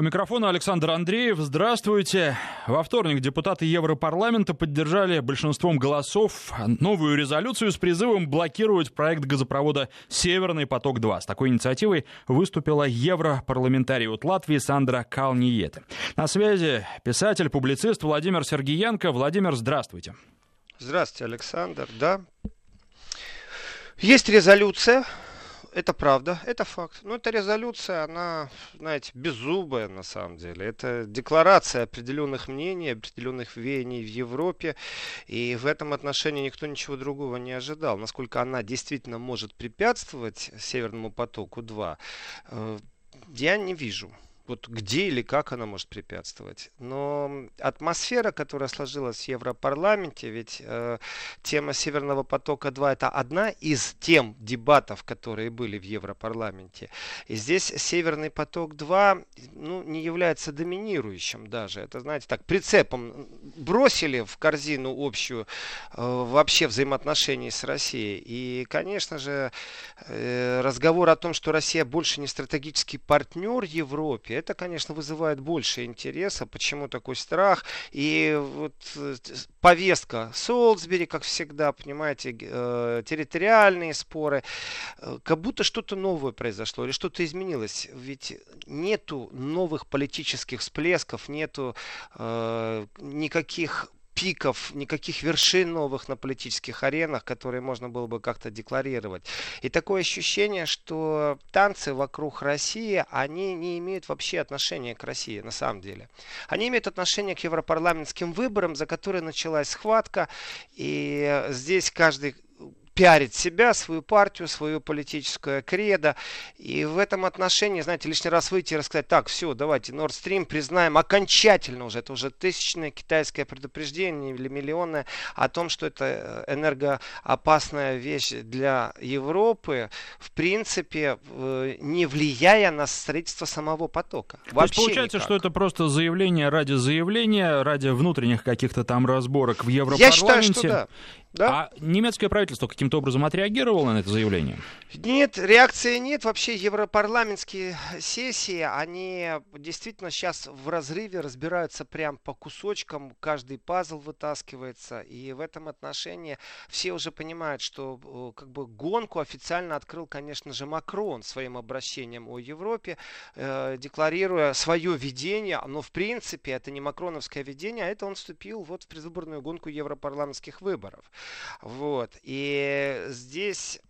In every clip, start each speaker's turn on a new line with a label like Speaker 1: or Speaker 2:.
Speaker 1: У микрофона Александр Андреев. Здравствуйте. Во вторник депутаты Европарламента поддержали большинством голосов новую резолюцию с призывом блокировать проект газопровода «Северный поток-2». С такой инициативой выступила европарламентарий от Латвии Сандра Калниете. На связи писатель, публицист Владимир Сергеенко. Владимир, здравствуйте.
Speaker 2: Здравствуйте, Александр. Да. Есть резолюция это правда, это факт. Но эта резолюция, она, знаете, беззубая на самом деле. Это декларация определенных мнений, определенных веяний в Европе. И в этом отношении никто ничего другого не ожидал. Насколько она действительно может препятствовать Северному потоку-2, э, я не вижу вот где или как она может препятствовать. Но атмосфера, которая сложилась в Европарламенте, ведь э, тема Северного потока-2 это одна из тем дебатов, которые были в Европарламенте. И здесь Северный поток-2 ну, не является доминирующим даже. Это, знаете, так, прицепом бросили в корзину общую э, вообще взаимоотношений с Россией. И, конечно же, э, разговор о том, что Россия больше не стратегический партнер Европе, это, конечно, вызывает больше интереса. Почему такой страх? И вот э, повестка Солсбери, как всегда, понимаете, э, территориальные споры, э, как будто что-то новое произошло или что-то изменилось. Ведь нету новых политических всплесков, нету никаких пиков, никаких вершин новых на политических аренах, которые можно было бы как-то декларировать. И такое ощущение, что танцы вокруг России, они не имеют вообще отношения к России на самом деле. Они имеют отношение к европарламентским выборам, за которые началась схватка. И здесь каждый пиарит себя, свою партию, свою политическую кредо. И в этом отношении, знаете, лишний раз выйти и рассказать, так, все, давайте Nord Stream признаем окончательно уже, это уже тысячное китайское предупреждение или миллионное о том, что это э, энергоопасная вещь для Европы, в принципе, э, не влияя на строительство самого потока.
Speaker 1: Вообще То есть получается, никак. что это просто заявление ради заявления, ради внутренних каких-то там разборок в Европарламенте? Я
Speaker 2: считаю, что да.
Speaker 1: Да? А немецкое правительство каким-то образом отреагировало на это заявление?
Speaker 2: Нет, реакции нет. Вообще европарламентские сессии, они действительно сейчас в разрыве разбираются прям по кусочкам. Каждый пазл вытаскивается. И в этом отношении все уже понимают, что э, как бы гонку официально открыл, конечно же, Макрон своим обращением о Европе, э, декларируя свое видение. Но в принципе это не макроновское видение, а это он вступил вот в предвыборную гонку европарламентских выборов. Вот. И здесь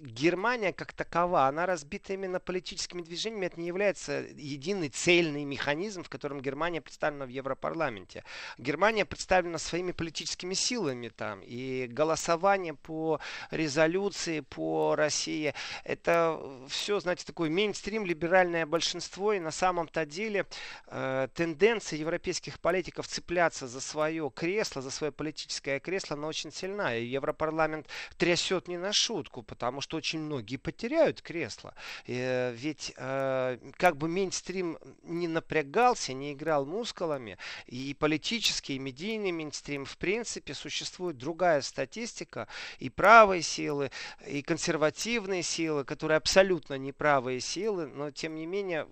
Speaker 2: Германия как такова, она разбита именно политическими движениями. Это не является единый цельный механизм, в котором Германия представлена в Европарламенте. Германия представлена своими политическими силами там. И голосование по резолюции по России, это все, знаете, такой мейнстрим, либеральное большинство. И на самом-то деле э, тенденция европейских политиков цепляться за свое кресло, за свое политическое кресло, она очень сильна. И Европарламент трясет не на шутку, потому что очень многие потеряют кресло. Э, ведь э, как бы мейнстрим не напрягался, не играл мускулами, и политический, и медийный мейнстрим, в принципе, существует другая статистика, и правые силы, и консервативные силы, которые абсолютно неправые силы, но тем не менее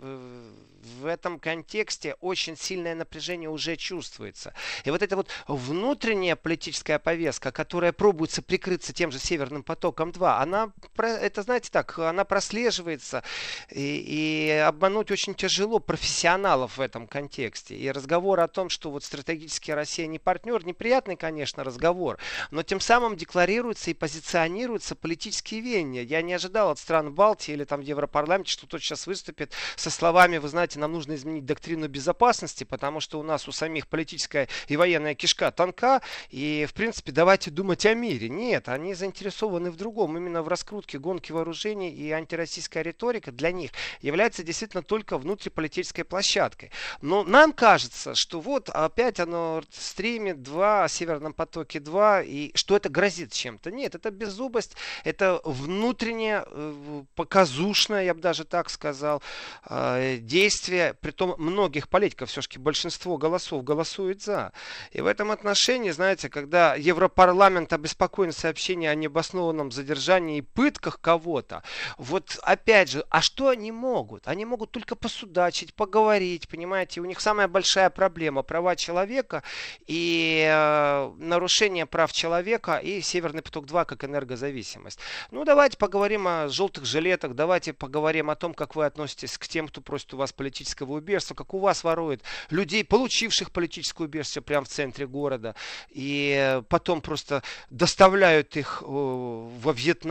Speaker 2: в этом контексте очень сильное напряжение уже чувствуется. И вот эта вот внутренняя политическая повестка, которая пробуется прикрыться тем же Северным потоком-2, она, это знаете так, она прослеживается, и, и обмануть очень тяжело профессионалов в этом контексте. И разговор о том, что вот стратегически Россия не партнер, неприятный, конечно, разговор, но тем самым декларируется и позиционируются политические веяния. Я не ожидал от стран Балтии или там в Европарламенте, что тот сейчас выступит со словами, вы знаете, нам нужно изменить доктрину безопасности, потому что у нас у самих политическая и военная кишка тонка, и, в принципе, давайте думать о мире. Нет, они заинтересованы в другом, именно в раскрутке гонки вооружений и антироссийская риторика для них является действительно только внутриполитической площадкой. Но нам кажется, что вот опять оно стримит 2, о Северном потоке 2, и что это грозит чем-то. Нет, это беззубость, это внутреннее, э, показушное, я бы даже так сказал, э, действие при том многих политиков, все-таки большинство голосов голосует за. И в этом отношении, знаете, когда Европарламент обеспокоен сообщением о необоснованном задержании задержании и пытках кого-то. Вот опять же, а что они могут? Они могут только посудачить, поговорить, понимаете? У них самая большая проблема права человека и э, нарушение прав человека и Северный поток-2 как энергозависимость. Ну, давайте поговорим о желтых жилетах, давайте поговорим о том, как вы относитесь к тем, кто просит у вас политического убежства, как у вас воруют людей, получивших политическое убежище прямо в центре города, и потом просто доставляют их э, во Вьетнам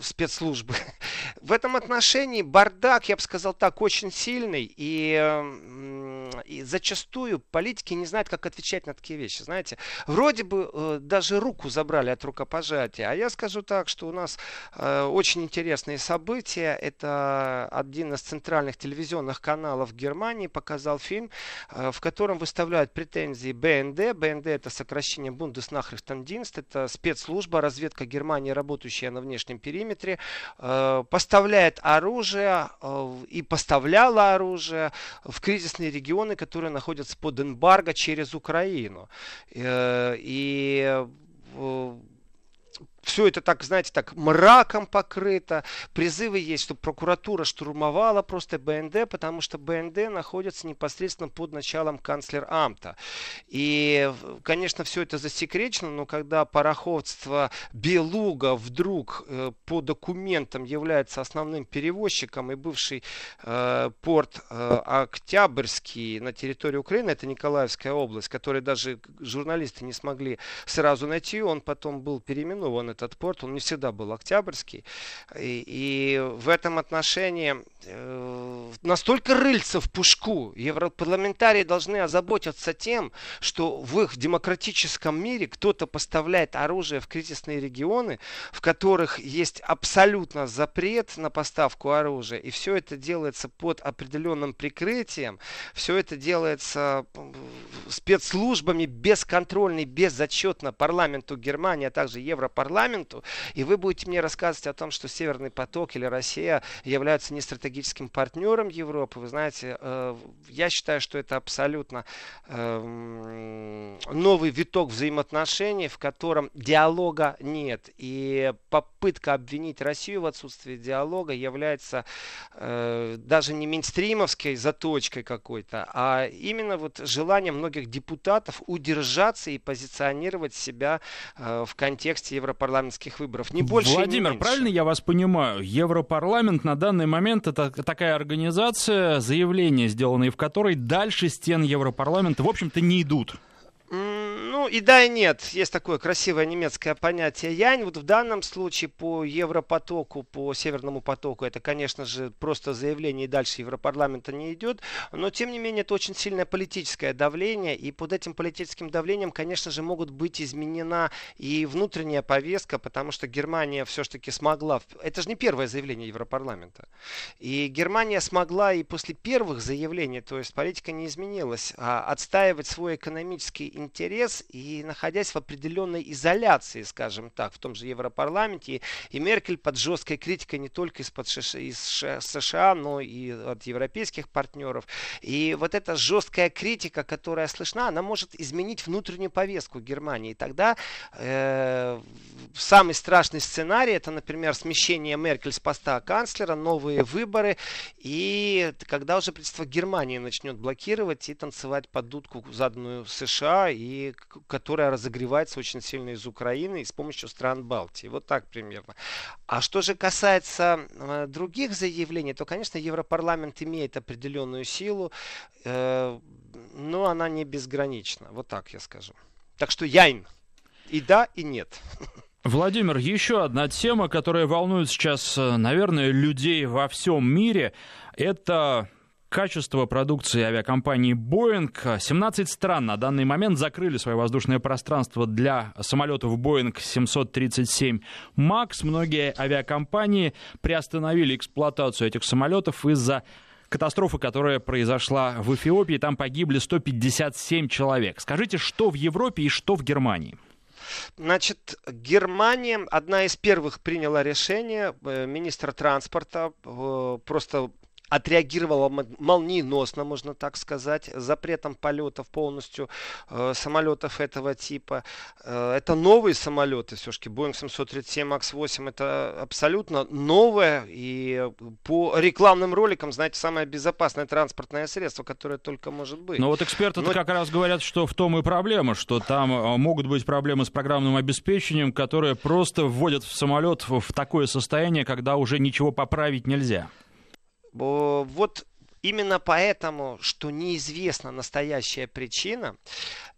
Speaker 2: спецслужбы. В этом отношении бардак, я бы сказал так, очень сильный, и, и зачастую политики не знают, как отвечать на такие вещи. Знаете, вроде бы э, даже руку забрали от рукопожатия, а я скажу так, что у нас э, очень интересные события. Это один из центральных телевизионных каналов Германии показал фильм, э, в котором выставляют претензии БНД. БНД это сокращение Бундеснахрихтендинст, это спецслужба, разведка Германии, работающая на внешнем периметре, э, поставляет оружие э, и поставляла оружие в кризисные регионы, которые находятся под эмбарго через Украину. Э, и все это так, знаете, так мраком покрыто. Призывы есть, чтобы прокуратура штурмовала просто БНД, потому что БНД находится непосредственно под началом канцлер Амта. И, конечно, все это засекречено, но когда пароходство Белуга вдруг э, по документам является основным перевозчиком и бывший э, порт э, Октябрьский на территории Украины, это Николаевская область, который даже журналисты не смогли сразу найти, он потом был переименован этот порт, он не всегда был октябрьский. И, и в этом отношении э, настолько рыльца в пушку. Европарламентарии должны озаботиться тем, что в их демократическом мире кто-то поставляет оружие в кризисные регионы, в которых есть абсолютно запрет на поставку оружия. И все это делается под определенным прикрытием. Все это делается спецслужбами бесконтрольно и безотчетно парламенту Германии, а также Европарламенту парламенту, и вы будете мне рассказывать о том, что Северный поток или Россия являются не стратегическим партнером Европы. Вы знаете, э, я считаю, что это абсолютно э, новый виток взаимоотношений, в котором диалога нет. И попытка обвинить Россию в отсутствии диалога является э, даже не мейнстримовской заточкой какой-то, а именно вот желанием многих депутатов удержаться и позиционировать себя в контексте Европарламента парламентских выборов. Не больше
Speaker 1: Владимир,
Speaker 2: не
Speaker 1: правильно я вас понимаю? Европарламент на данный момент это такая организация, заявления, сделанные в которой дальше стен Европарламента, в общем-то, не идут.
Speaker 2: Ну и да, и нет. Есть такое красивое немецкое понятие янь. Вот в данном случае по Европотоку, по Северному потоку, это, конечно же, просто заявление и дальше Европарламента не идет. Но, тем не менее, это очень сильное политическое давление. И под этим политическим давлением, конечно же, могут быть изменена и внутренняя повестка, потому что Германия все-таки смогла... Это же не первое заявление Европарламента. И Германия смогла и после первых заявлений, то есть политика не изменилась, а отстаивать свой экономический интерес и находясь в определенной изоляции, скажем так, в том же Европарламенте. И Меркель под жесткой критикой не только из-под из США, но и от европейских партнеров. И вот эта жесткая критика, которая слышна, она может изменить внутреннюю повестку Германии. И тогда э, самый страшный сценарий это, например, смещение Меркель с поста канцлера, новые выборы, и когда уже правительство Германии начнет блокировать и танцевать под дудку, заданную США, и которая разогревается очень сильно из Украины и с помощью стран Балтии. Вот так примерно. А что же касается э, других заявлений, то, конечно, Европарламент имеет определенную силу, э, но она не безгранична. Вот так я скажу. Так что яйн. И да, и нет.
Speaker 1: Владимир, еще одна тема, которая волнует сейчас, э, наверное, людей во всем мире, это качество продукции авиакомпании Boeing. 17 стран на данный момент закрыли свое воздушное пространство для самолетов Boeing 737 MAX. Многие авиакомпании приостановили эксплуатацию этих самолетов из-за катастрофы, которая произошла в Эфиопии. Там погибли 157 человек. Скажите, что в Европе и что в Германии?
Speaker 2: Значит, Германия одна из первых приняла решение, э, министр транспорта э, просто отреагировала молниеносно, можно так сказать, запретом полетов полностью э, самолетов этого типа. Э, это новые самолеты, все-таки Boeing 737 MAX 8 это абсолютно новое и по рекламным роликам, знаете, самое безопасное транспортное средство, которое только может быть.
Speaker 1: Но вот эксперты Но... как раз говорят, что в том и проблема, что там э, могут быть проблемы с программным обеспечением, которое просто вводят в самолет в такое состояние, когда уже ничего поправить нельзя.
Speaker 2: Вот именно поэтому, что неизвестна настоящая причина,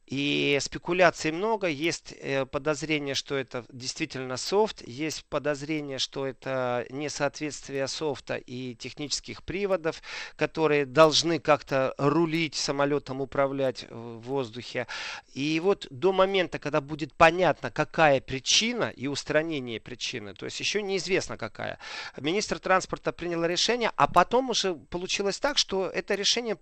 Speaker 2: и спекуляций много, есть э, подозрение, что это действительно софт, есть подозрение, что это несоответствие софта и технических приводов, которые должны как-то рулить самолетом, управлять в воздухе. И вот до момента, когда будет понятно, какая причина и устранение причины, то есть еще неизвестно какая, министр транспорта принял решение, а потом уже получилось так, что это решение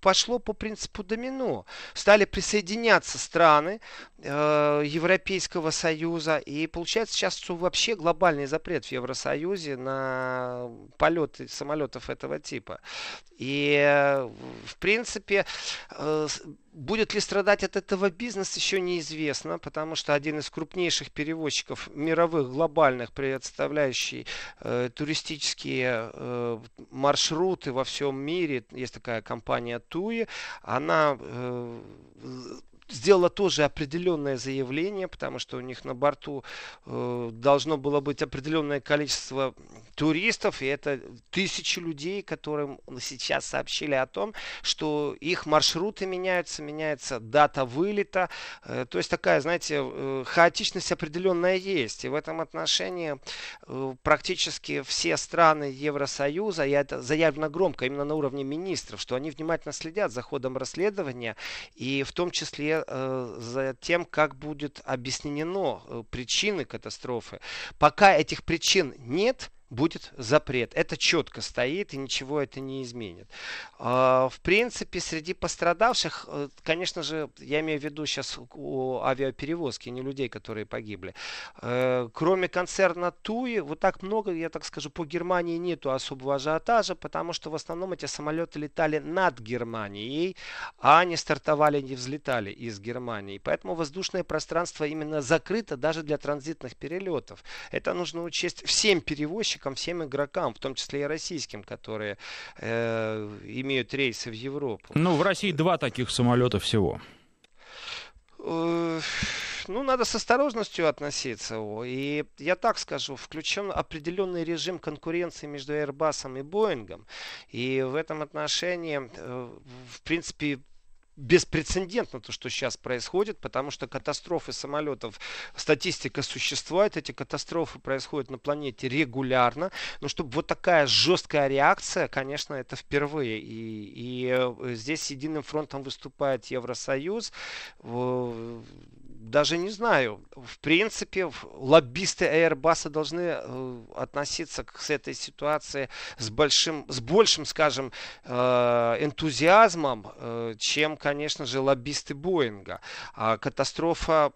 Speaker 2: пошло по принципу домино. Стали присоединяться страны э, Европейского Союза. И получается сейчас вообще глобальный запрет в Евросоюзе на полеты самолетов этого типа. И э, в принципе э, Будет ли страдать от этого бизнес, еще неизвестно, потому что один из крупнейших перевозчиков мировых, глобальных, представляющий э, туристические э, маршруты во всем мире, есть такая компания Туи, она э, сделала тоже определенное заявление, потому что у них на борту э, должно было быть определенное количество туристов, и это тысячи людей, которым сейчас сообщили о том, что их маршруты меняются, меняется дата вылета. Э, то есть такая, знаете, э, хаотичность определенная есть. И в этом отношении э, практически все страны Евросоюза, и это заявлено громко именно на уровне министров, что они внимательно следят за ходом расследования, и в том числе э, за тем, как будет объяснено э, причины катастрофы. Пока этих причин нет, будет запрет. Это четко стоит и ничего это не изменит. А, в принципе, среди пострадавших, э, конечно же, я имею в виду сейчас о авиаперевозке, не людей, которые погибли. Э, кроме концерна Туи, вот так много, я так скажу, по Германии нету особого ажиотажа, потому что в основном эти самолеты летали над Германией, а не стартовали, не взлетали из Германии. Поэтому воздушное пространство именно закрыто даже для транзитных перелетов. Это нужно учесть всем перевозчикам, заказчикам, всем игрокам, в том числе и российским, которые э, имеют рейсы в Европу.
Speaker 1: Ну, в России два таких самолета всего.
Speaker 2: Э, ну, надо с осторожностью относиться. И я так скажу, включен определенный режим конкуренции между Airbus и Boeing. И в этом отношении, э, в принципе, беспрецедентно то, что сейчас происходит, потому что катастрофы самолетов, статистика существует, эти катастрофы происходят на планете регулярно, но чтобы вот такая жесткая реакция, конечно, это впервые. И, и э, здесь единым фронтом выступает Евросоюз, даже не знаю. В принципе, лоббисты Airbus должны э, относиться к этой ситуации с большим, с большим, скажем, э, энтузиазмом, э, чем, конечно же, лоббисты Боинга. А катастрофа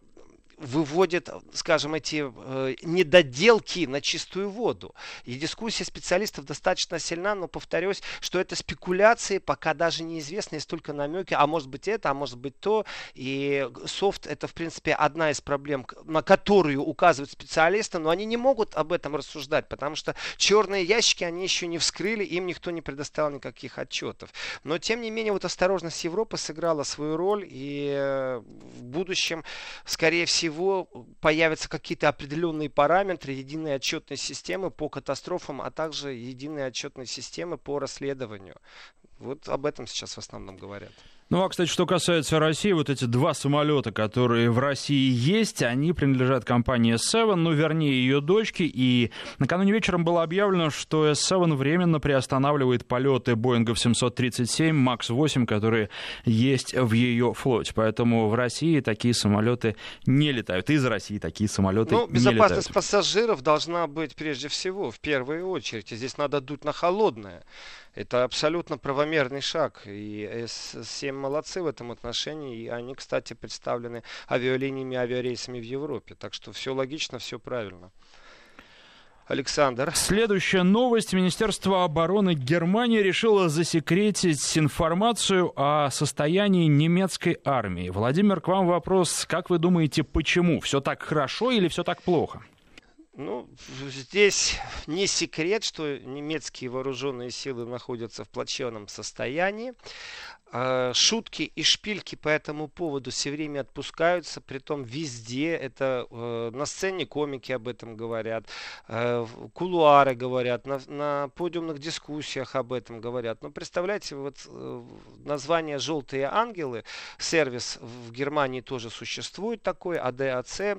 Speaker 2: выводит, скажем, эти э, недоделки на чистую воду. И дискуссия специалистов достаточно сильна, но повторюсь, что это спекуляции, пока даже неизвестно, есть только намеки, а может быть это, а может быть то. И софт это, в принципе, одна из проблем, на которую указывают специалисты, но они не могут об этом рассуждать, потому что черные ящики они еще не вскрыли, им никто не предоставил никаких отчетов. Но, тем не менее, вот осторожность Европы сыграла свою роль, и э, в будущем, скорее всего, всего появятся какие-то определенные параметры единой отчетной системы по катастрофам, а также единой отчетной системы по расследованию. Вот об этом сейчас в основном говорят.
Speaker 1: Ну, а, кстати, что касается России, вот эти два самолета, которые в России есть, они принадлежат компании S7, ну, вернее, ее дочке, и накануне вечером было объявлено, что S7 временно приостанавливает полеты Боингов 737 MAX 8, которые есть в ее флоте. Поэтому в России такие самолеты не летают. Из России такие самолеты ну, не
Speaker 2: летают. безопасность пассажиров должна быть прежде всего, в первую очередь. здесь надо дуть на холодное. Это абсолютно правомерный шаг. И С-7 молодцы в этом отношении. И они, кстати, представлены авиалиниями, авиарейсами в Европе. Так что все логично, все правильно. Александр.
Speaker 1: Следующая новость. Министерство обороны Германии решило засекретить информацию о состоянии немецкой армии. Владимир, к вам вопрос. Как вы думаете, почему? Все так хорошо или все так плохо?
Speaker 2: Ну, здесь не секрет, что немецкие вооруженные силы находятся в плачевном состоянии. А, шутки и шпильки по этому поводу все время отпускаются, притом везде. Это э, на сцене комики об этом говорят, э, кулуары говорят, на, на подиумных дискуссиях об этом говорят. Но представляете, вот э, название «Желтые ангелы», сервис в Германии тоже существует такой, АДАЦ,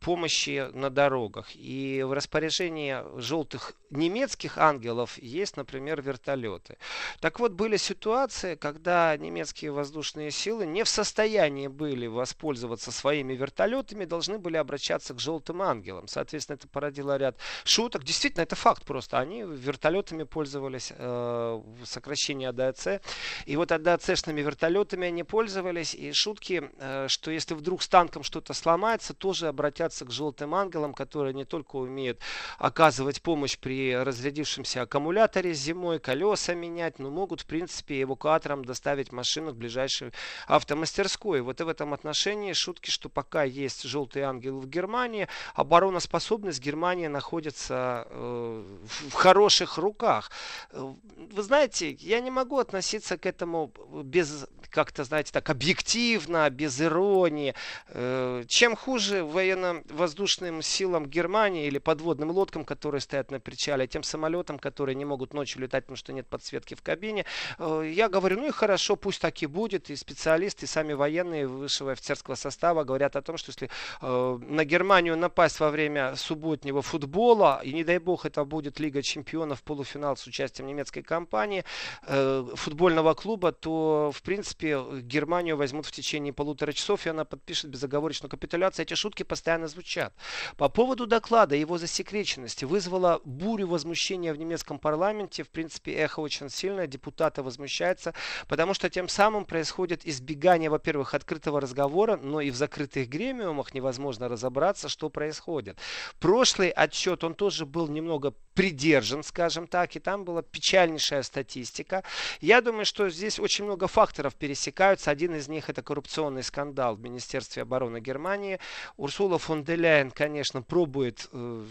Speaker 2: помощи на дорогах. И в распоряжении желтых немецких ангелов есть, например, вертолеты. Так вот, были ситуации, когда немецкие воздушные силы не в состоянии были воспользоваться своими вертолетами, должны были обращаться к желтым ангелам. Соответственно, это породило ряд шуток. Действительно, это факт просто. Они вертолетами пользовались, э, сокращение АДАЦ. И вот АДАЦшными вертолетами они пользовались. И шутки, э, что если вдруг с танком что-то сломается, тоже обратятся к желтым ангелам, которые не только умеют оказывать помощь при разрядившемся аккумуляторе зимой, колеса менять, но могут, в принципе, эвакуатором доставить доставить машину к ближайшей автомастерской. Вот и в этом отношении шутки, что пока есть желтый ангел в Германии, обороноспособность Германии находится э, в хороших руках. Э, вы знаете, я не могу относиться к этому без как-то, знаете, так объективно, без иронии. Э, чем хуже военно-воздушным силам Германии или подводным лодкам, которые стоят на причале, тем самолетам, которые не могут ночью летать, потому что нет подсветки в кабине, э, я говорю, ну и хорошо, пусть так и будет. И специалисты, и сами военные высшего офицерского состава говорят о том, что если э, на Германию напасть во время субботнего футбола, и не дай бог это будет Лига чемпионов, полуфинал с участием немецкой компании, футбольного клуба, то, в принципе, принципе, Германию возьмут в течение полутора часов, и она подпишет безоговорочную капитуляцию. Эти шутки постоянно звучат. По поводу доклада, его засекреченности вызвала бурю возмущения в немецком парламенте. В принципе, эхо очень сильное, депутаты возмущаются, потому что тем самым происходит избегание, во-первых, открытого разговора, но и в закрытых гремиумах невозможно разобраться, что происходит. Прошлый отчет, он тоже был немного придержан, скажем так, и там была печальнейшая статистика. Я думаю, что здесь очень много факторов пересекаются. Один из них это коррупционный скандал в Министерстве обороны Германии. Урсула фон де Ляйен, конечно, пробует э,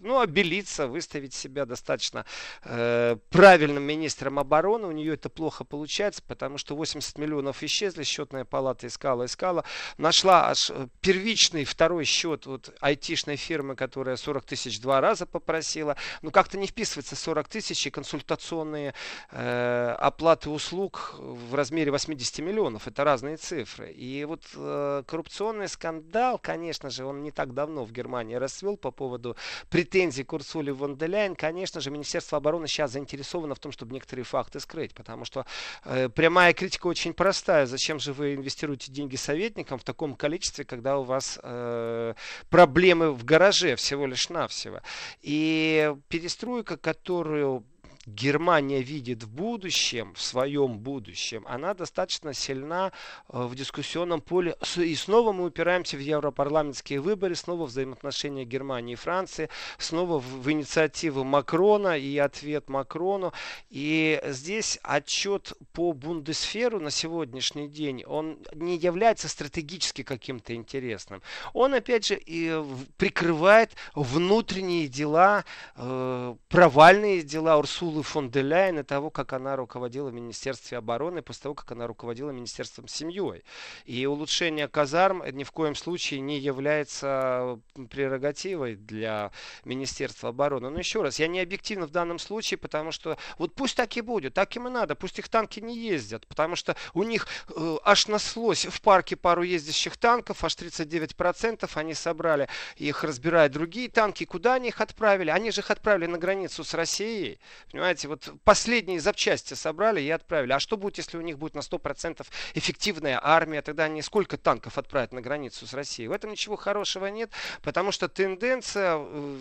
Speaker 2: ну, обелиться, выставить себя достаточно э, правильным министром обороны. У нее это плохо получается, потому что 80 миллионов исчезли, счетная палата искала, искала. Нашла аж э, первичный второй счет вот айтишной фирмы, которая 40 тысяч два раза попросила. Ну, как-то не вписывается 40 тысяч и консультационные э, оплаты услуг в размере 80 миллионов. Это разные цифры. И вот э, коррупционный скандал, конечно же, он не так давно в Германии расцвел по поводу претензий к Урсуле фон де Ляйен. Конечно же, Министерство обороны сейчас заинтересовано в том, чтобы некоторые факты скрыть. Потому что э, прямая критика очень простая. Зачем же вы инвестируете деньги советникам в таком количестве, когда у вас э, проблемы в гараже всего лишь навсего? И перестройка, которую Германия видит в будущем, в своем будущем, она достаточно сильна э, в дискуссионном поле. И снова мы упираемся в европарламентские выборы, снова взаимоотношения Германии и Франции, снова в, инициативу Макрона и ответ Макрону. И здесь отчет по Бундесферу на сегодняшний день, он не является стратегически каким-то интересным. Он, опять же, и прикрывает внутренние дела, э, провальные дела Урсулы Урсулы фон де Ляйен и того, как она руководила в Министерстве обороны, после того, как она руководила Министерством семьей. И улучшение казарм ни в коем случае не является прерогативой для Министерства обороны. Но еще раз, я не объективно в данном случае, потому что вот пусть так и будет, так им и надо, пусть их танки не ездят, потому что у них э, аж наслось в парке пару ездящих танков, аж 39% они собрали, их разбирают другие танки, куда они их отправили? Они же их отправили на границу с Россией, понимаете? Понимаете, вот последние запчасти собрали и отправили. А что будет, если у них будет на 100% эффективная армия? Тогда они сколько танков отправят на границу с Россией? В этом ничего хорошего нет, потому что тенденция э,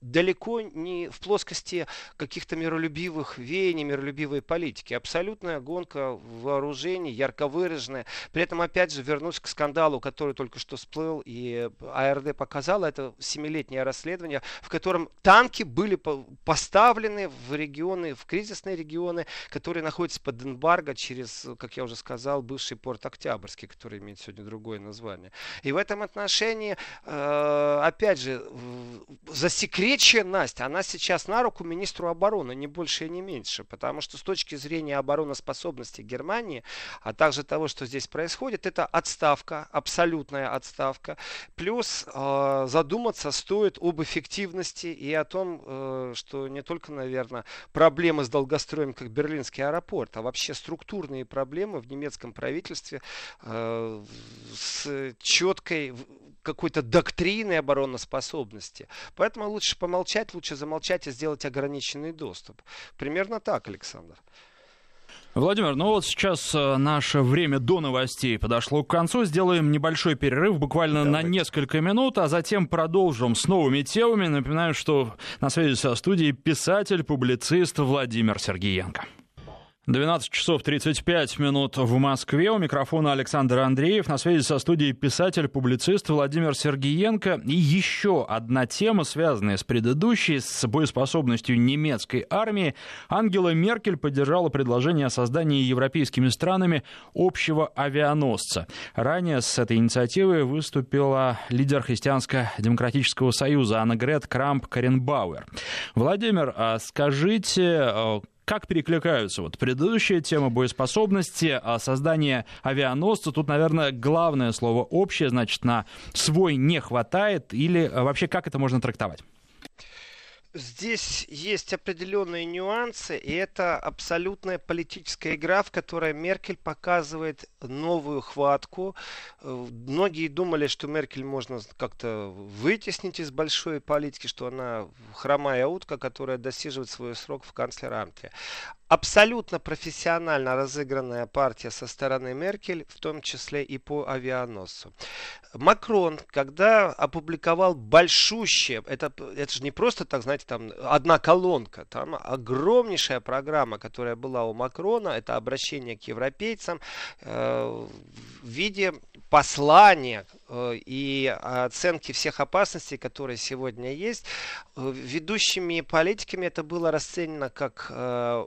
Speaker 2: далеко не в плоскости каких-то миролюбивых веяний, миролюбивой политики. Абсолютная гонка вооружений, ярко выраженная. При этом, опять же, вернусь к скандалу, который только что всплыл, и АРД показала, это семилетнее расследование, в котором танки были поставлены в регионы, в кризисные регионы, которые находятся под эмбарго через, как я уже сказал, бывший порт Октябрьский, который имеет сегодня другое название. И в этом отношении, э, опять же, засекреченность, она сейчас на руку министру обороны, не больше и не меньше, потому что с точки зрения обороноспособности Германии, а также того, что здесь происходит, это отставка, абсолютная отставка, плюс э, задуматься стоит об эффективности и о том, э, что не только, наверное, проблемы с долгостроем, как Берлинский аэропорт, а вообще структурные проблемы в немецком правительстве э, с четкой какой-то доктриной обороноспособности. Поэтому лучше помолчать, лучше замолчать и сделать ограниченный доступ. Примерно так, Александр.
Speaker 1: Владимир, ну вот сейчас э, наше время до новостей подошло к концу. Сделаем небольшой перерыв, буквально Давайте. на несколько минут, а затем продолжим с новыми темами. Напоминаю, что на связи со студией писатель, публицист Владимир Сергеенко. 12 часов 35 минут в Москве. У микрофона Александр Андреев. На связи со студией писатель, публицист Владимир Сергиенко. И еще одна тема, связанная с предыдущей, с боеспособностью немецкой армии. Ангела Меркель поддержала предложение о создании европейскими странами общего авианосца. Ранее с этой инициативой выступила лидер Христианско-демократического союза Анна Грет Крамп Каренбауэр. Владимир, а скажите, э, как перекликаются вот предыдущая тема боеспособности, а создание авианосца. Тут, наверное, главное слово общее, значит, на свой не хватает или а, вообще как это можно трактовать?
Speaker 2: Здесь есть определенные нюансы, и это абсолютная политическая игра, в которой Меркель показывает новую хватку. Э, многие думали, что Меркель можно как-то вытеснить из большой политики, что она хромая утка, которая досиживает свой срок в канцлерамте абсолютно профессионально разыгранная партия со стороны Меркель, в том числе и по авианосцу. Макрон, когда опубликовал большущее, это, это же не просто так, знаете, там одна колонка, там огромнейшая программа, которая была у Макрона, это обращение к европейцам э, в виде послания и оценки всех опасностей, которые сегодня есть. Э, ведущими политиками это было расценено как э,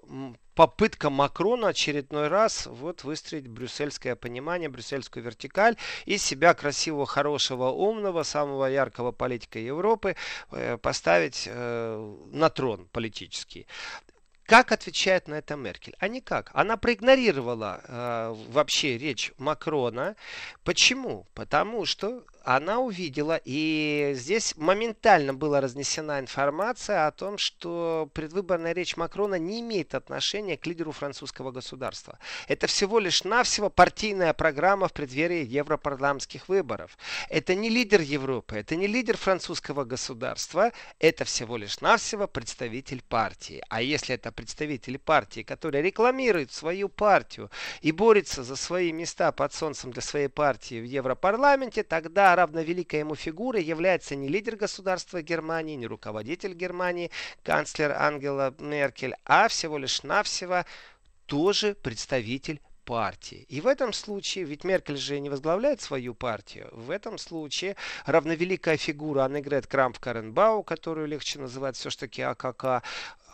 Speaker 2: попытка Макрона очередной раз вот выстроить брюссельское понимание, брюссельскую вертикаль и себя красивого, хорошего, умного, самого яркого политика Европы поставить на трон политический. Как отвечает на это Меркель? А никак. Она проигнорировала э, вообще речь Макрона. Почему? Потому что она увидела, и здесь моментально была разнесена информация о том, что предвыборная речь Макрона не имеет отношения к лидеру французского государства. Это всего лишь навсего партийная программа в преддверии европарламентских выборов. Это не лидер Европы, это не лидер французского государства, это всего лишь навсего представитель партии. А если это представитель партии, который рекламирует свою партию и борется за свои места под солнцем для своей партии в Европарламенте, тогда равновеликой ему фигурой является не лидер государства Германии, не руководитель Германии, канцлер Ангела Меркель, а всего лишь навсего тоже представитель партии. И в этом случае, ведь Меркель же не возглавляет свою партию, в этом случае равновеликая фигура Аннегрет Крамп-Каренбау, которую легче называть все-таки АКК,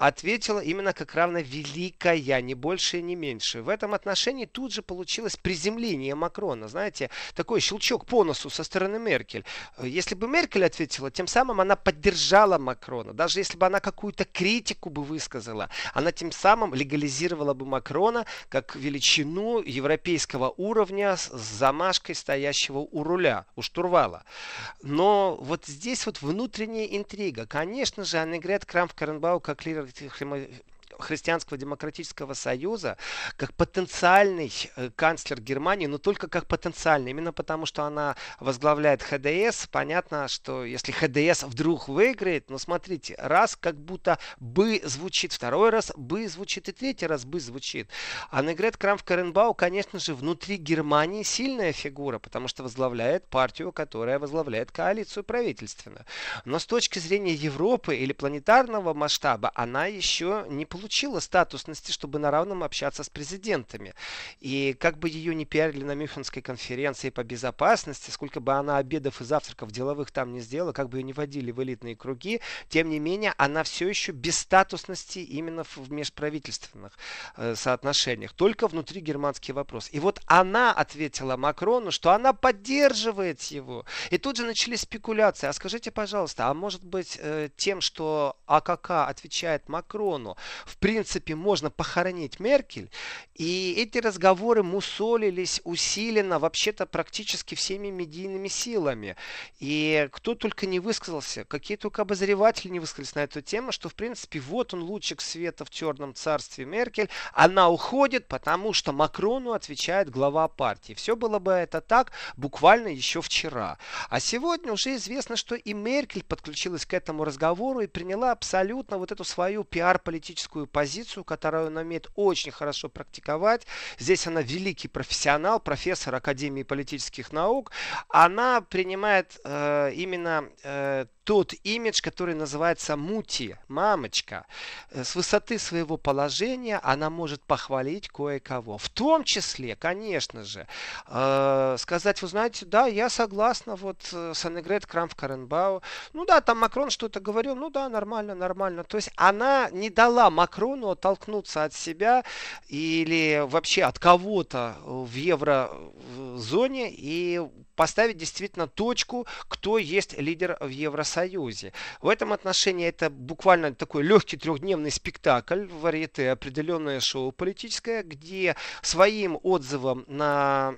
Speaker 2: ответила именно как равно великая, не больше и не меньше. В этом отношении тут же получилось приземление Макрона. Знаете, такой щелчок по носу со стороны Меркель. Если бы Меркель ответила, тем самым она поддержала Макрона. Даже если бы она какую-то критику бы высказала, она тем самым легализировала бы Макрона как величину европейского уровня с замашкой стоящего у руля, у штурвала. Но вот здесь вот внутренняя интрига. Конечно же, Аннегрет Крамф-Каренбау как лидер chama Христианского демократического союза как потенциальный э, канцлер Германии, но только как потенциальный. Именно потому, что она возглавляет ХДС. Понятно, что если ХДС вдруг выиграет, ну смотрите, раз как будто бы звучит, второй раз бы звучит и третий раз бы звучит. А Негрет Крамф-Каренбау, конечно же, внутри Германии сильная фигура, потому что возглавляет партию, которая возглавляет коалицию правительственную. Но с точки зрения Европы или планетарного масштаба, она еще не получила статусности, чтобы на равном общаться с президентами. И как бы ее не пиарили на Мюнхенской конференции по безопасности, сколько бы она обедов и завтраков деловых там не сделала, как бы ее не водили в элитные круги, тем не менее, она все еще без статусности именно в межправительственных э, соотношениях. Только внутри германский вопрос. И вот она ответила Макрону, что она поддерживает его. И тут же начались спекуляции. А скажите, пожалуйста, а может быть э, тем, что АКК отвечает Макрону, в принципе, можно похоронить Меркель? И эти разговоры мусолились усиленно вообще-то практически всеми медийными силами. И кто только не высказался, какие только обозреватели не высказались на эту тему, что в принципе вот он лучик света в черном царстве Меркель, она уходит, потому что Макрону отвечает глава партии. Все было бы это так буквально еще вчера. А сегодня уже известно, что и Меркель подключилась к этому разговору и приняла абсолютно вот эту свою пиар-политическую позицию, которую она умеет очень хорошо практиковать. Здесь она великий профессионал, профессор Академии политических наук. Она принимает э, именно э, тот имидж, который называется мути, мамочка. Э, с высоты своего положения она может похвалить кое-кого. В том числе, конечно же, э, сказать, вы знаете, да, я согласна вот э, с Аннегрет Крамф Каренбау. Ну да, там Макрон что-то говорил, ну да, нормально, нормально. То есть она не дала Макрону оттолкнуться от себя или вообще от кого-то в еврозоне и поставить действительно точку, кто есть лидер в Евросоюзе. В этом отношении это буквально такой легкий трехдневный спектакль, варьете, определенное шоу политическое, где своим отзывом на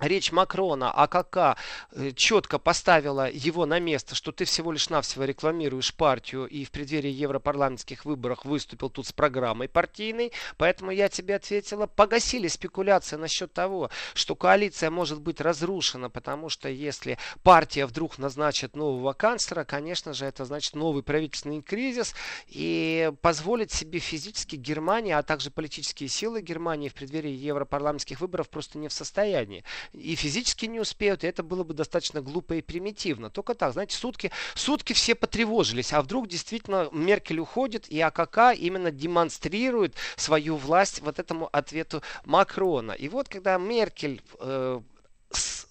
Speaker 2: речь Макрона АКК э, четко поставила его на место, что ты всего лишь навсего рекламируешь партию и в преддверии европарламентских выборов выступил тут с программой партийной, поэтому я тебе ответила, погасили спекуляции насчет того, что коалиция может быть разрушена, потому что если партия вдруг назначит нового канцлера, конечно же, это значит новый правительственный кризис и позволить себе физически Германия, а также политические силы Германии в преддверии европарламентских выборов просто не в состоянии и физически не успеют, и это было бы достаточно глупо и примитивно. Только так, знаете, сутки, сутки все потревожились, а вдруг действительно Меркель уходит, и АКК именно демонстрирует свою власть вот этому ответу Макрона. И вот когда Меркель э,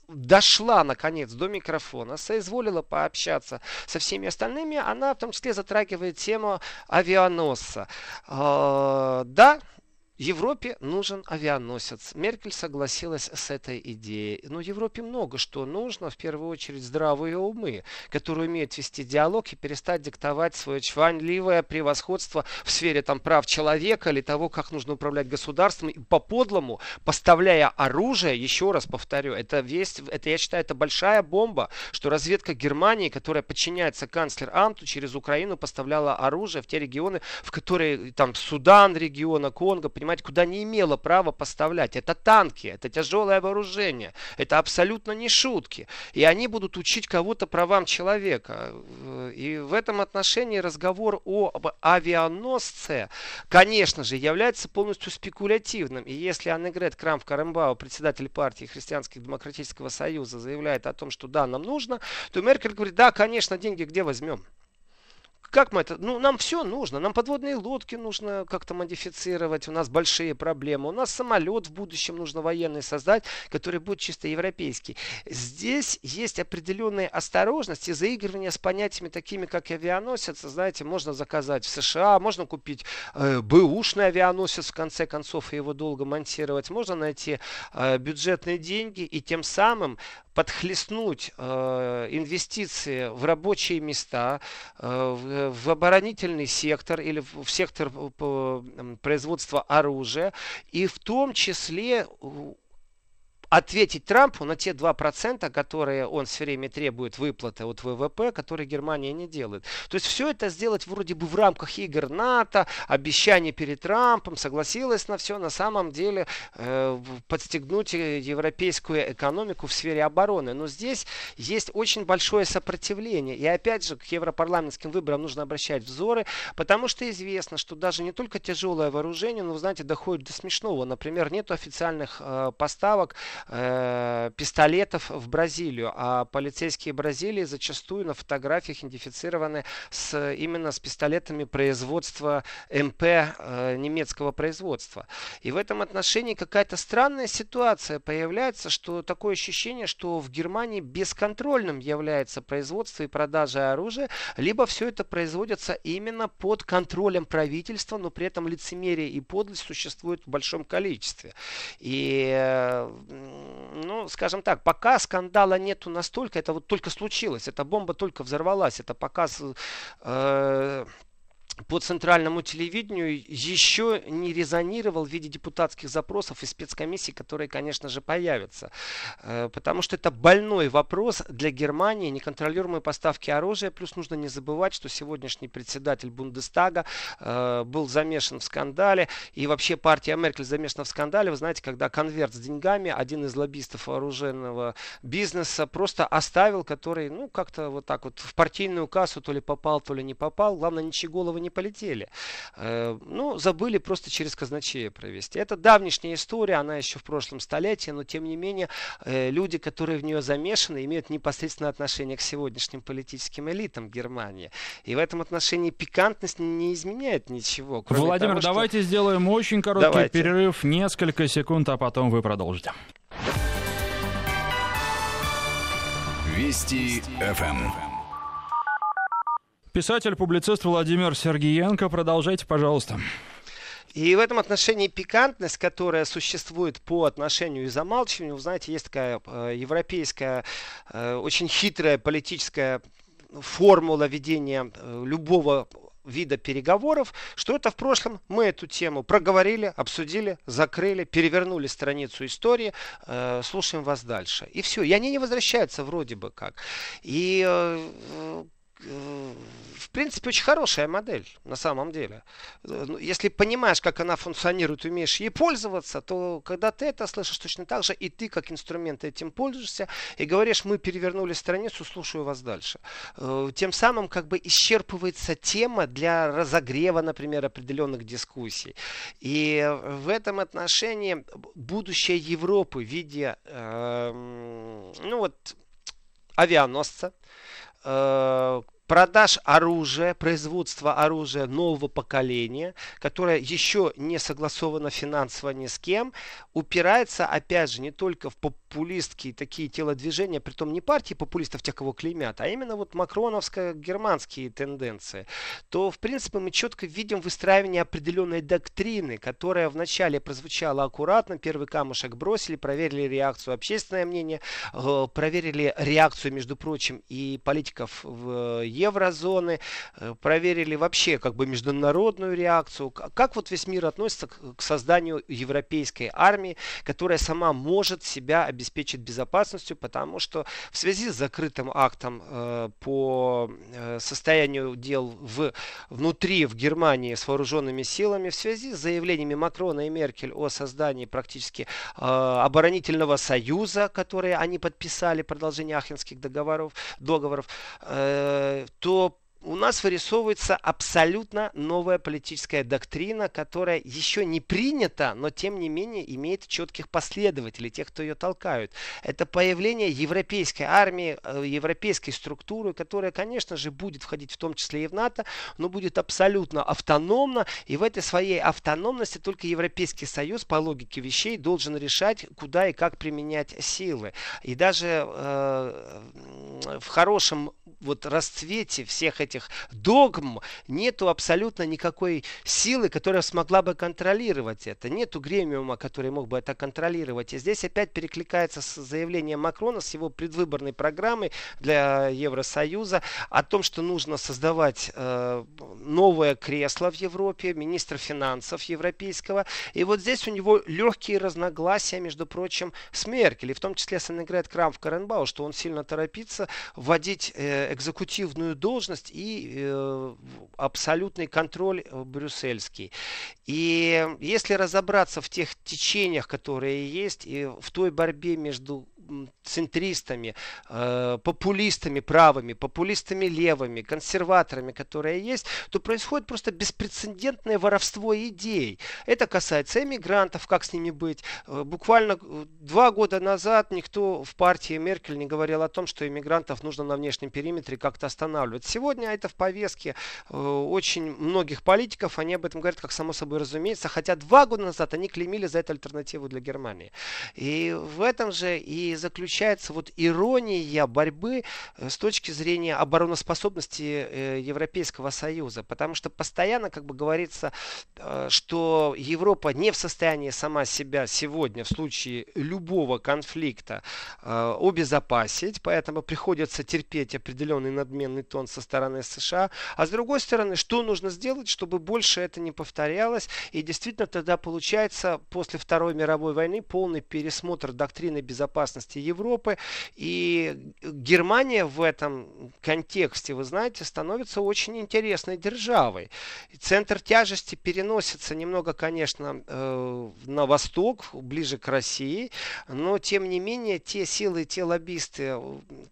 Speaker 2: дошла наконец до микрофона, соизволила пообщаться со всеми остальными, она в том числе затрагивает тему авианосца. Э, да, Европе нужен авианосец. Меркель согласилась с этой идеей. Но Европе много что нужно, в первую очередь здравые умы, которые умеют вести диалог и перестать диктовать свое чванливое превосходство в сфере там, прав человека или того, как нужно управлять государством, и по-подлому поставляя оружие, еще раз повторю, это весь, это я считаю, это большая бомба, что разведка Германии, которая подчиняется канцлер Анту, через Украину поставляла оружие в те регионы, в которые там Судан региона, Конго, понимаете, куда не имела права поставлять. Это танки, это тяжелое вооружение, это абсолютно не шутки. И они будут учить кого-то правам человека. И в этом отношении разговор о авианосце, конечно же, является полностью спекулятивным. И если Аннегрет Крамф Карамбау, председатель партии Христианского демократического союза, заявляет о том, что да, нам нужно, то Меркель говорит, да, конечно, деньги где возьмем? Как мы это? Ну, нам все нужно. Нам подводные лодки нужно как-то модифицировать. У нас большие проблемы. У нас самолет в будущем нужно военный создать, который будет чисто европейский. Здесь есть определенные осторожности, заигрывание с понятиями такими, как авианосец. Знаете, можно заказать в США, можно купить э, бэушный авианосец, в конце концов, и его долго монтировать. Можно найти э, бюджетные деньги и тем самым подхлестнуть э, инвестиции в рабочие места, э, в, в оборонительный сектор или в, в сектор по, производства оружия, и в том числе ответить Трампу на те 2%, которые он все время требует выплаты от ВВП, которые Германия не делает. То есть все это сделать вроде бы в рамках игр НАТО, обещаний перед Трампом, согласилась на все, на самом деле э, подстегнуть европейскую экономику в сфере обороны. Но здесь есть очень большое сопротивление. И опять же, к европарламентским выборам нужно обращать взоры, потому что известно, что даже не только тяжелое вооружение, но, вы знаете, доходит до смешного. Например, нет официальных э, поставок э, пистолетов в Бразилию, а полицейские Бразилии зачастую на фотографиях идентифицированы с, именно с пистолетами производства МП э, немецкого производства. И в этом отношении какая-то странная ситуация появляется, что такое ощущение, что в Германии бесконтрольным является производство и продажа оружия, либо все это производится именно под контролем правительства, но при этом лицемерие и подлость существуют в большом количестве. И, э, ну, скажем так, пока скандала нету настолько, это вот только случилось, эта бомба только взорвалась, это показ э, по центральному телевидению еще не резонировал в виде депутатских запросов и спецкомиссий, которые, конечно же, появятся. Э, потому что это больной вопрос для Германии, неконтролируемые поставки оружия. Плюс нужно не забывать, что сегодняшний председатель Бундестага э, был замешан в скандале. И вообще партия Меркель замешана в скандале. Вы знаете, когда конверт с деньгами один из лоббистов вооруженного бизнеса просто оставил, который, ну, как-то вот так вот в партийную кассу то ли попал, то ли не попал. Главное, ничьи головы не полетели. Э, ну, забыли просто через казначея провести. Это давнишняя история, она еще в прошлом столетии, но тем не менее э, люди, которые в нее замешаны, имеют непосредственное отношение к сегодняшним политическим элитам Германии. И в этом отношении пикантность не изменяет ничего.
Speaker 1: Владимир, того, что... давайте сделаем очень короткий давайте. перерыв, несколько секунд, а потом вы продолжите.
Speaker 3: Вести ФМ.
Speaker 1: Писатель-публицист Владимир Сергеенко. Продолжайте, пожалуйста.
Speaker 2: И в этом отношении пикантность, которая существует по отношению и замалчиванию, вы знаете, есть такая э, европейская, э, очень хитрая политическая формула ведения э, любого вида переговоров, что это в прошлом мы эту тему проговорили, обсудили, закрыли, перевернули страницу истории, э, слушаем вас дальше. И все. И они не возвращаются вроде бы как. И Э, в принципе, очень хорошая модель на самом деле. Э, ну, если понимаешь, как она функционирует, умеешь ей пользоваться, то когда ты это слышишь точно так же, и ты как инструмент этим пользуешься, и говоришь, мы перевернули страницу, слушаю вас дальше. Э, тем самым как бы исчерпывается тема для разогрева, например, определенных дискуссий. И в этом отношении будущее Европы в виде, э, ну вот, авианосца, uh, продаж оружия, производства оружия нового поколения, которое еще не согласовано финансово ни с кем, упирается, опять же, не только в популистские такие телодвижения, при том не партии популистов, тех, кого клеймят, а именно вот макроновско-германские тенденции, то, в принципе, мы четко видим выстраивание определенной доктрины, которая вначале прозвучала аккуратно, первый камушек бросили, проверили реакцию общественное мнение, э, проверили реакцию, между прочим, и политиков в еврозоны, э, проверили вообще как бы международную реакцию, как вот весь мир относится к созданию европейской армии, которая сама может себя обеспечить безопасностью, потому что в связи с закрытым актом э, по э, состоянию дел в, внутри в Германии с вооруженными силами, в связи с заявлениями Макрона и Меркель о создании практически оборонительного союза, которые они подписали, продолжение Ахенских договоров, договоров, э, то у нас вырисовывается абсолютно новая политическая доктрина, которая еще не принята, но тем не менее имеет четких последователей, тех, кто ее толкают. Это появление европейской армии, э, европейской структуры, которая, конечно же, будет входить в том числе и в НАТО, но будет абсолютно автономна, и в этой своей автономности только Европейский Союз по логике вещей должен решать, куда и как применять силы. И даже э, в хорошем вот расцвете всех этих этих догм нету абсолютно никакой силы, которая смогла бы контролировать это. Нету гремиума, который мог бы это контролировать. И здесь опять перекликается с заявлением Макрона, с его предвыборной программой для Евросоюза о том, что нужно создавать э, новое кресло в Европе, министр финансов европейского. И вот здесь у него легкие разногласия, между прочим, с Меркель. И в том числе с Аннегрет Крам в Каренбау, что он сильно торопится вводить э, экзекутивную должность и э, абсолютный контроль э, брюссельский. И если разобраться в тех течениях, которые есть, и в той борьбе между центристами, э, популистами правыми, популистами левыми, консерваторами, которые есть, то происходит просто беспрецедентное воровство идей. Это касается эмигрантов, как с ними быть. Э, буквально э, два года назад никто в партии Меркель не говорил о том, что иммигрантов нужно на внешнем периметре как-то останавливать. Сегодня это в повестке э, очень многих политиков, они об этом говорят как само собой разумеется, хотя два года назад они клеймили за это альтернативу для Германии. И в этом же и заключается вот ирония борьбы э, с точки зрения обороноспособности э, Европейского Союза. Потому что постоянно как бы говорится, э, что Европа не в состоянии сама себя сегодня в случае любого конфликта обезопасить, поэтому приходится терпеть определенный надменный тон со стороны США. А с другой стороны, что нужно сделать, чтобы больше это не повторялось? И действительно тогда получается после Второй мировой войны полный пересмотр доктрины безопасности безопасности Европы. И Германия в этом контексте, вы знаете, становится очень интересной державой. Центр тяжести переносится немного, конечно, э, на восток, ближе к России, но тем не менее те силы, те лоббисты,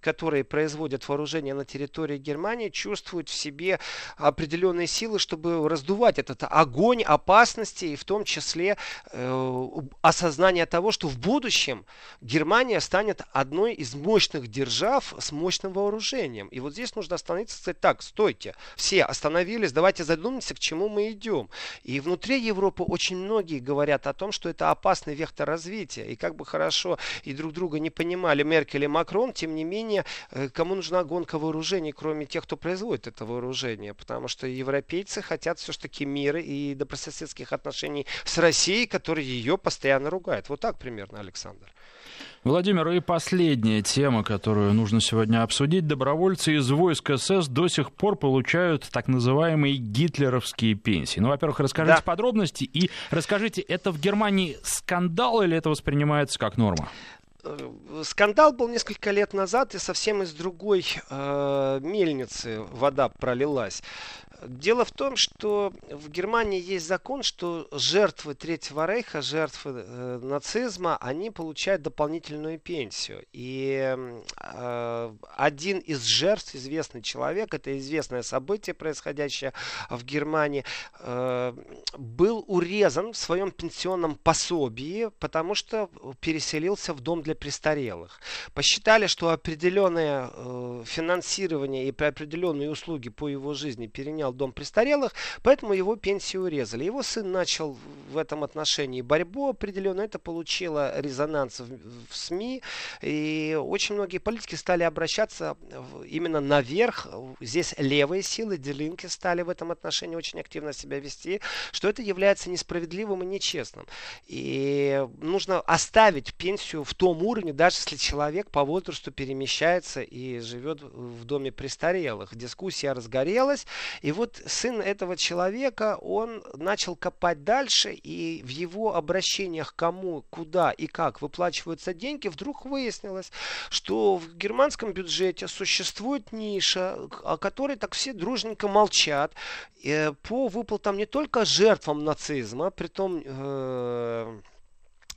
Speaker 2: которые производят вооружение на территории Германии, чувствуют в себе определенные силы, чтобы раздувать этот огонь опасности, и в том числе э, осознание того, что в будущем Германия станет одной из мощных держав с мощным вооружением. И вот здесь нужно остановиться и сказать, так, стойте, все остановились, давайте задумаемся, к чему мы идем. И внутри Европы очень многие говорят о том, что это опасный вектор развития. И как бы хорошо и друг друга не понимали Меркель и Макрон, тем не менее, э, кому нужна гонка вооружений, кроме тех, кто производит это вооружение? Потому что европейцы хотят все-таки мира и добрососедских отношений с Россией, которая ее постоянно ругает. Вот так примерно, Александр.
Speaker 1: Владимир, и последняя тема, которую нужно сегодня обсудить. Добровольцы из войск СС до сих пор получают так называемые гитлеровские пенсии. Ну, во-первых, расскажите да. подробности и расскажите, это в Германии скандал или это воспринимается как норма?
Speaker 2: Э, скандал был несколько лет назад, и совсем из другой э, мельницы вода пролилась. Дело в том, что в Германии есть закон, что жертвы Третьего Рейха, жертвы э, нацизма, они получают дополнительную пенсию. И э, один из жертв, известный человек, это известное событие, происходящее в Германии, э, был урезан в своем пенсионном пособии, потому что переселился в дом для престарелых. Посчитали, что определенное э, финансирование и определенные услуги по его жизни перенял дом престарелых, поэтому его пенсию урезали. Его сын начал в этом отношении борьбу определенно, это получило резонанс в, в СМИ, и очень многие политики стали обращаться именно наверх, здесь левые силы, делинки стали в этом отношении очень активно себя вести, что это является несправедливым и нечестным. И нужно оставить пенсию в том уровне, даже если человек по возрасту перемещается и живет в доме престарелых. Дискуссия разгорелась, и вот сын этого человека, он начал копать дальше, и в его обращениях кому, куда и как выплачиваются деньги, вдруг выяснилось, что в германском бюджете существует ниша, о которой так все дружненько молчат, э, по выплатам не только жертвам нацизма, при том э,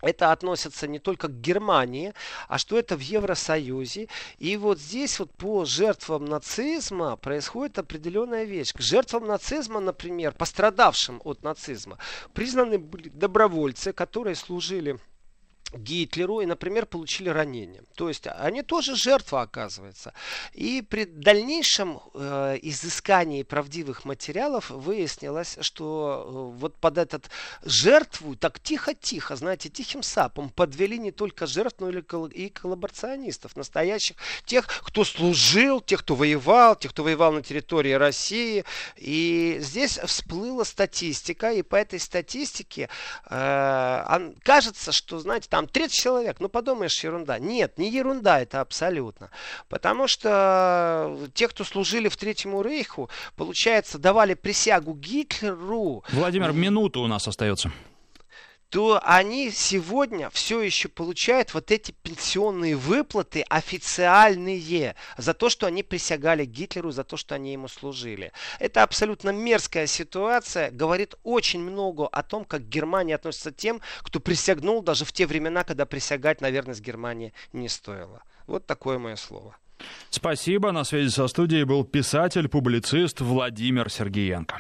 Speaker 2: это относится не только к Германии, а что это в Евросоюзе. И вот здесь вот по жертвам нацизма происходит определенная вещь. К жертвам нацизма, например, пострадавшим от нацизма, признаны были добровольцы, которые служили Гитлеру и, например, получили ранения. То есть они тоже жертва, оказывается. И при дальнейшем э, изыскании правдивых материалов выяснилось, что э, вот под этот жертву так тихо-тихо, знаете, тихим сапом подвели не только жертв, но и коллаборационистов, настоящих, тех, кто служил, тех, кто воевал, тех, кто воевал на территории России. И здесь всплыла статистика, и по этой статистике э, кажется, что, знаете, там 30 человек, ну подумаешь, ерунда. Нет, не ерунда это абсолютно. Потому что те, кто служили в Третьему Рейху, получается, давали присягу Гитлеру.
Speaker 1: Владимир, минута у нас остается
Speaker 2: то они сегодня все еще получают вот эти пенсионные выплаты официальные за то, что они присягали Гитлеру, за то, что они ему служили. Это абсолютно мерзкая ситуация, говорит очень много о том, как Германия относится к тем, кто присягнул даже в те времена, когда присягать на верность Германии не стоило. Вот такое мое слово.
Speaker 1: Спасибо. На связи со студией был писатель, публицист Владимир Сергеенко.